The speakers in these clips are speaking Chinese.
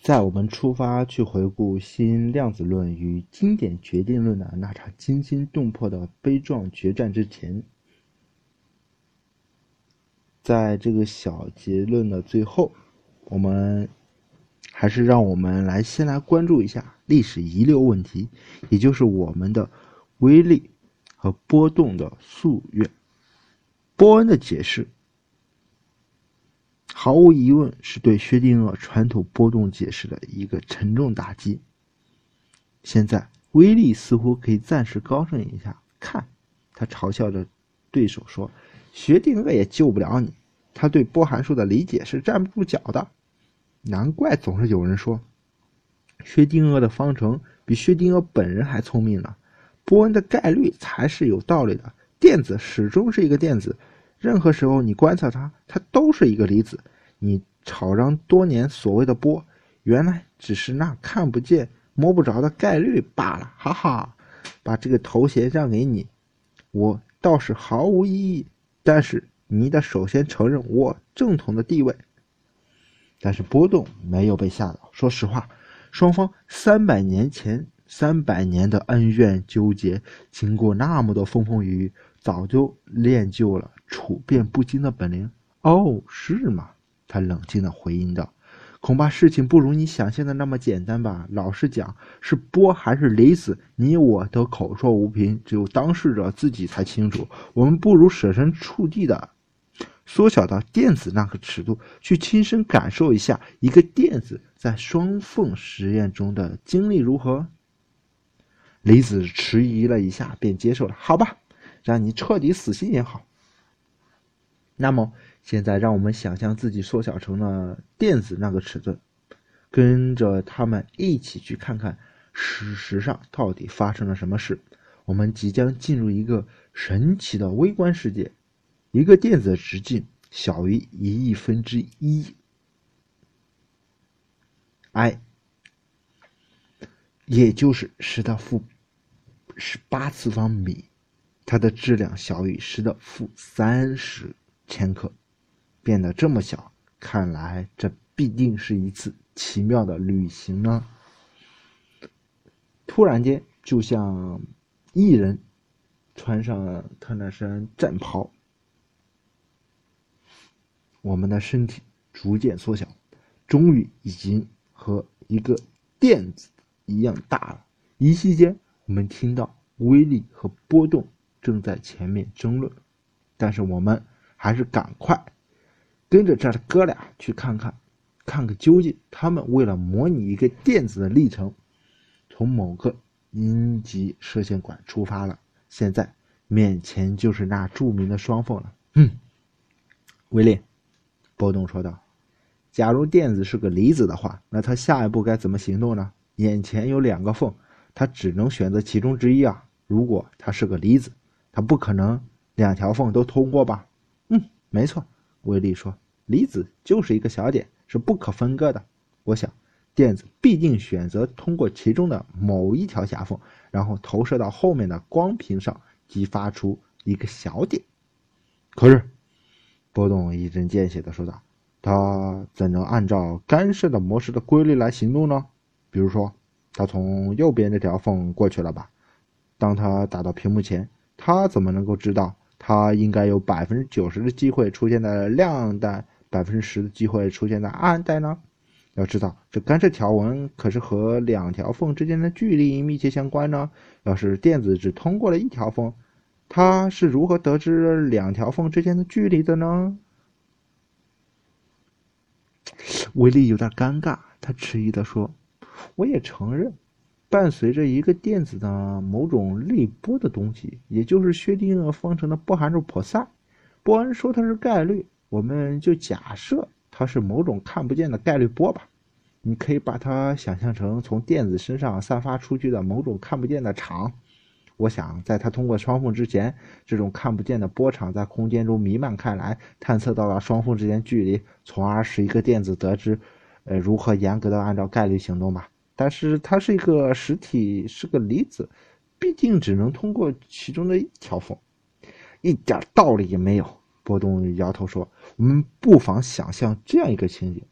在我们出发去回顾新量子论与经典决定论的那场惊心动魄的悲壮决战之前，在这个小结论的最后，我们还是让我们来先来关注一下历史遗留问题，也就是我们的微粒和波动的夙愿。波恩的解释。毫无疑问，是对薛定谔传统波动解释的一个沉重打击。现在，威利似乎可以暂时高兴一下。看，他嘲笑着对手说：“薛定谔也救不了你，他对波函数的理解是站不住脚的。难怪总是有人说，薛定谔的方程比薛定谔本人还聪明呢。波恩的概率才是有道理的，电子始终是一个电子。”任何时候你观察它，它都是一个离子。你吵嚷多年所谓的波，原来只是那看不见、摸不着的概率罢了。哈哈，把这个头衔让给你，我倒是毫无异议。但是你得首先承认我正统的地位。但是波动没有被吓到。说实话，双方三百年前三百年的恩怨纠结，经过那么多风风雨雨，早就练就了。处变不惊的本领哦，是吗？他冷静的回应道：“恐怕事情不如你想象的那么简单吧。老实讲，是波还是离子，你我都口说无凭，只有当事者自己才清楚。我们不如设身处地的缩小到电子那个尺度，去亲身感受一下一个电子在双缝实验中的经历如何。”离子迟疑了一下，便接受了。好吧，让你彻底死心也好。那么，现在让我们想象自己缩小成了电子那个尺寸，跟着他们一起去看看事实上到底发生了什么事。我们即将进入一个神奇的微观世界，一个电子的直径小于一亿分之一 i，也就是十的负十八次方米，它的质量小于十的负三十。千克变得这么小，看来这必定是一次奇妙的旅行呢。突然间，就像一人穿上他那身战袍，我们的身体逐渐缩小，终于已经和一个电子一样大了。一息间，我们听到威力和波动正在前面争论，但是我们。还是赶快跟着这哥俩去看看，看个究竟。他们为了模拟一个电子的历程，从某个阴极射线管出发了。现在面前就是那著名的双缝了。嗯，威廉，波动说道：“假如电子是个离子的话，那他下一步该怎么行动呢？眼前有两个缝，他只能选择其中之一啊。如果他是个离子，他不可能两条缝都通过吧？”没错，威利说，离子就是一个小点，是不可分割的。我想，电子必定选择通过其中的某一条狭缝，然后投射到后面的光屏上，激发出一个小点。可是，波动一针见血地说道：“他怎能按照干涉的模式的规律来行动呢？比如说，他从右边这条缝过去了吧？当他打到屏幕前，他怎么能够知道？”它应该有百分之九十的机会出现在亮带，百分之十的机会出现在暗带呢。要知道，这干涉条纹可是和两条缝之间的距离密切相关呢。要是电子只通过了一条缝，它是如何得知两条缝之间的距离的呢？威利有点尴尬，他迟疑地说：“我也承认。”伴随着一个电子的某种类波的东西，也就是薛定谔方程的波函数波塞。波恩说它是概率，我们就假设它是某种看不见的概率波吧。你可以把它想象成从电子身上散发出去的某种看不见的场。我想，在它通过双缝之前，这种看不见的波场在空间中弥漫开来，探测到了双缝之间距离，从而使一个电子得知，呃，如何严格的按照概率行动吧。但是它是一个实体，是个离子，毕竟只能通过其中的一条缝，一点道理也没有。波动摇头说：“我们不妨想象这样一个情景：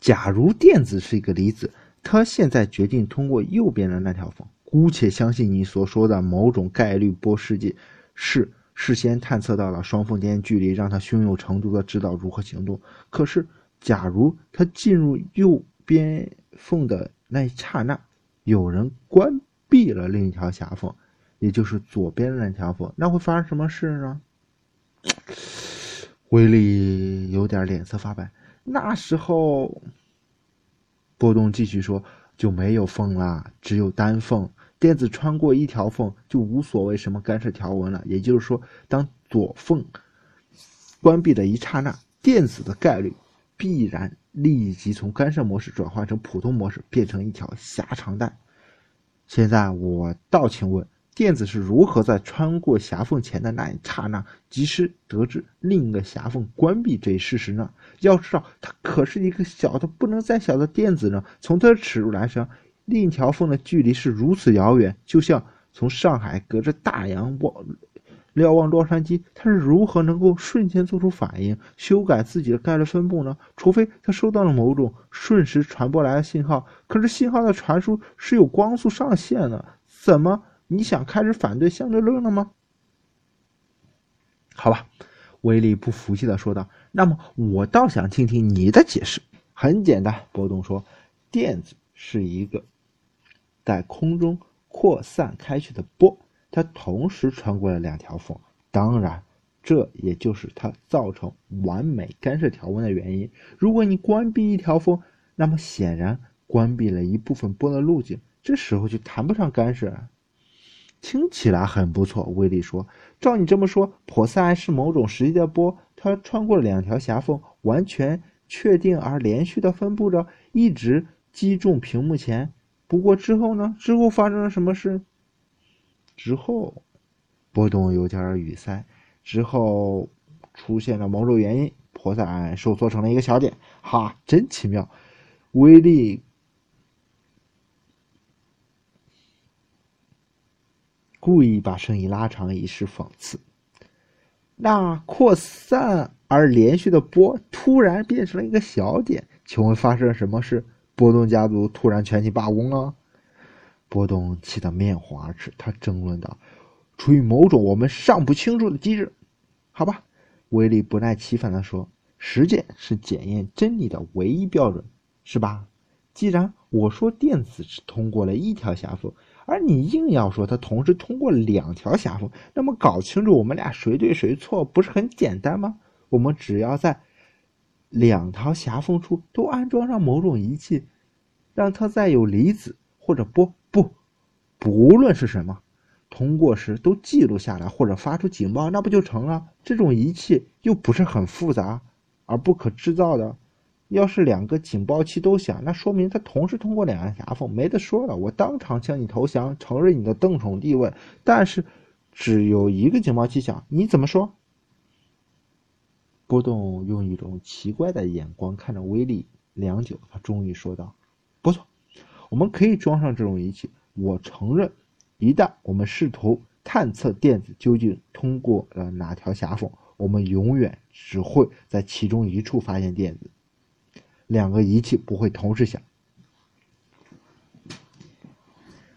假如电子是一个离子，它现在决定通过右边的那条缝，姑且相信你所说的某种概率波世界是事先探测到了双缝间距离，让它胸有成竹的知道如何行动。可是，假如它进入右边缝的那一刹那，有人关闭了另一条狭缝，也就是左边的那条缝，那会发生什么事呢？威力有点脸色发白。那时候，波动继续说：“就没有缝了，只有单缝。电子穿过一条缝，就无所谓什么干涉条纹了。也就是说，当左缝关闭的一刹那，电子的概率必然立即从干涉模式转换成普通模式，变成一条狭长带。现在我倒请问。”电子是如何在穿过狭缝前的那一刹那，及时得知另一个狭缝关闭这一事实呢？要知道，它可是一个小的不能再小的电子呢。从它的尺度来说，另一条缝的距离是如此遥远，就像从上海隔着大洋望瞭望洛杉矶，它是如何能够瞬间做出反应，修改自己的概率分布呢？除非它收到了某种瞬时传播来的信号。可是信号的传输是有光速上限的，怎么？你想开始反对相对论了吗？好吧，威力不服气的说道。那么我倒想听听你的解释。很简单，波动说，电子是一个在空中扩散开去的波，它同时穿过了两条缝。当然，这也就是它造成完美干涉条纹的原因。如果你关闭一条缝，那么显然关闭了一部分波的路径，这时候就谈不上干涉。听起来很不错，威利说：“照你这么说，普赛是某种实际的波，它穿过了两条狭缝，完全确定而连续的分布着，一直击中屏幕前。不过之后呢？之后发生了什么事？之后，波动有点语塞。之后出现了某种原因，扩散收缩成了一个小点。哈，真奇妙！威力。”故意把声音拉长，以示讽刺。那扩散而连续的波突然变成了一个小点，请问发生了什么事？波动家族突然全体罢工了。波动气得面红耳赤，他争论道：“出于某种我们尚不清楚的机制，好吧。”威利不耐其烦地说：“实践是检验真理的唯一标准，是吧？既然我说电子是通过了一条狭缝。”而你硬要说它同时通过两条狭缝，那么搞清楚我们俩谁对谁错不是很简单吗？我们只要在两条狭缝处都安装上某种仪器，让它在有离子或者波不，不论是什么，通过时都记录下来或者发出警报，那不就成了？这种仪器又不是很复杂而不可制造的。要是两个警报器都响，那说明它同时通过两个狭缝，没得说了。我当场向你投降，承认你的邓宠地位。但是，只有一个警报器响，你怎么说？波动用一种奇怪的眼光看着威力，良久，他终于说道：“不错，我们可以装上这种仪器。我承认，一旦我们试图探测电子究竟通过了哪条狭缝，我们永远只会在其中一处发现电子。”两个仪器不会同时响。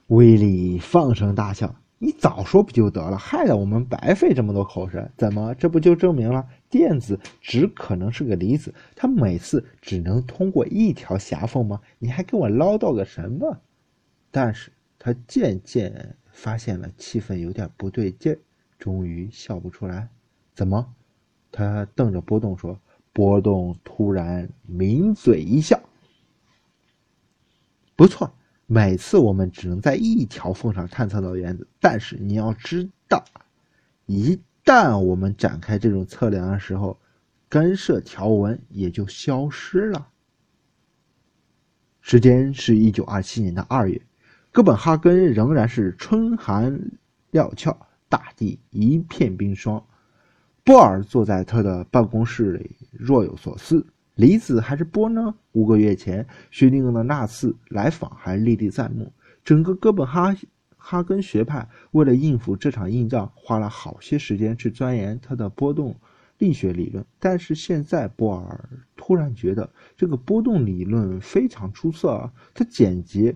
威利放声大笑：“你早说不就得了，害得我们白费这么多口舌。怎么，这不就证明了电子只可能是个离子？它每次只能通过一条狭缝吗？你还跟我唠叨个什么？”但是他渐渐发现了气氛有点不对劲，终于笑不出来。怎么？他瞪着波动说。波动突然抿嘴一笑，不错，每次我们只能在一条缝上探测到原子，但是你要知道，一旦我们展开这种测量的时候，干涉条纹也就消失了。时间是一九二七年的二月，哥本哈根仍然是春寒料峭，大地一片冰霜。波尔坐在他的办公室里，若有所思。离子还是波呢？五个月前，薛定谔的那次来访还历历在目。整个哥本哈哈根学派为了应付这场硬仗，花了好些时间去钻研它的波动。力学理论。但是现在波尔突然觉得这个波动理论非常出色，它简洁、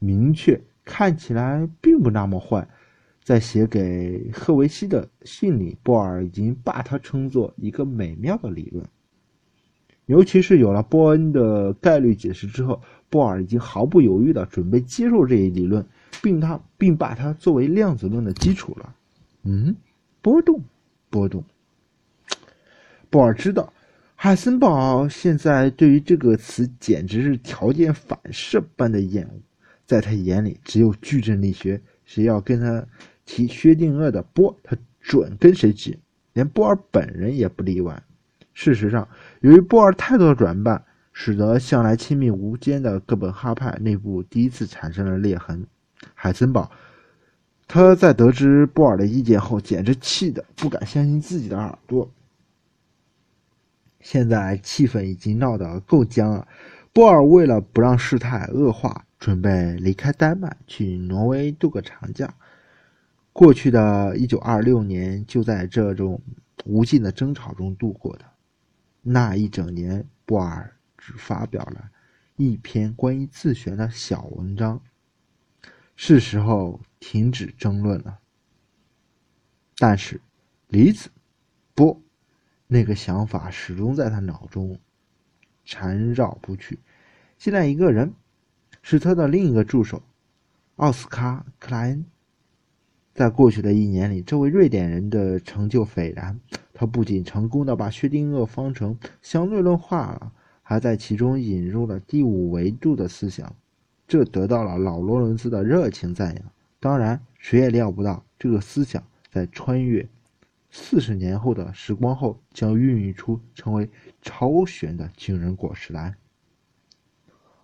明确，看起来并不那么坏。在写给赫维西的信里，波尔已经把它称作一个美妙的理论。尤其是有了波恩的概率解释之后，波尔已经毫不犹豫地准备接受这一理论，并他并把它作为量子论的基础了。嗯，波动，波动。波尔知道，海森堡现在对于这个词简直是条件反射般的厌恶，在他眼里，只有矩阵力学，谁要跟他。提薛定谔的波，他准跟谁急，连波尔本人也不例外。事实上，由于波尔太多的转办，使得向来亲密无间的哥本哈派内部第一次产生了裂痕。海森堡，他在得知波尔的意见后，简直气得不敢相信自己的耳朵。现在气氛已经闹得够僵了。波尔为了不让事态恶化，准备离开丹麦去挪威度个长假。过去的一九二六年就在这种无尽的争吵中度过的。那一整年，波尔只发表了一篇关于自旋的小文章。是时候停止争论了。但是，离子波那个想法始终在他脑中缠绕不去。现在，一个人是他的另一个助手，奥斯卡·克莱恩。在过去的一年里，这位瑞典人的成就斐然。他不仅成功的把薛定谔方程相对论化了，还在其中引入了第五维度的思想，这得到了老罗伦斯的热情赞扬。当然，谁也料不到这个思想在穿越四十年后的时光后，将孕育出成为超弦的惊人果实来。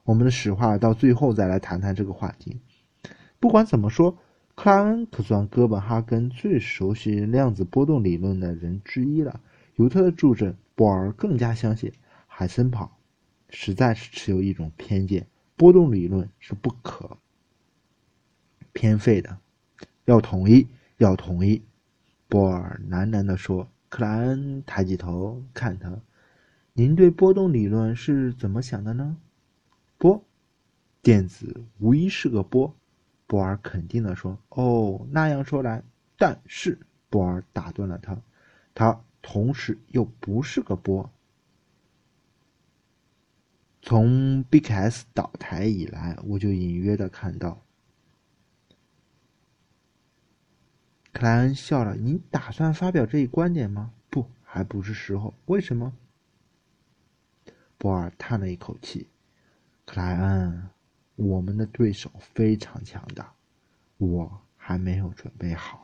我们的史话到最后再来谈谈这个话题。不管怎么说。克莱恩可算哥本哈根最熟悉量子波动理论的人之一了。由他的助阵，波尔更加相信海森堡实在是持有一种偏见：波动理论是不可偏废的。要统一，要统一。波尔喃喃地说。克莱恩抬起头看他：“您对波动理论是怎么想的呢？”波，电子无疑是个波。波尔肯定地说：“哦，那样说来，但是波尔打断了他，他同时又不是个波。从 BKS 倒台以来，我就隐约的看到。”克莱恩笑了：“您打算发表这一观点吗？不，还不是时候。为什么？”波尔叹了一口气：“克莱恩。”我们的对手非常强大，我还没有准备好。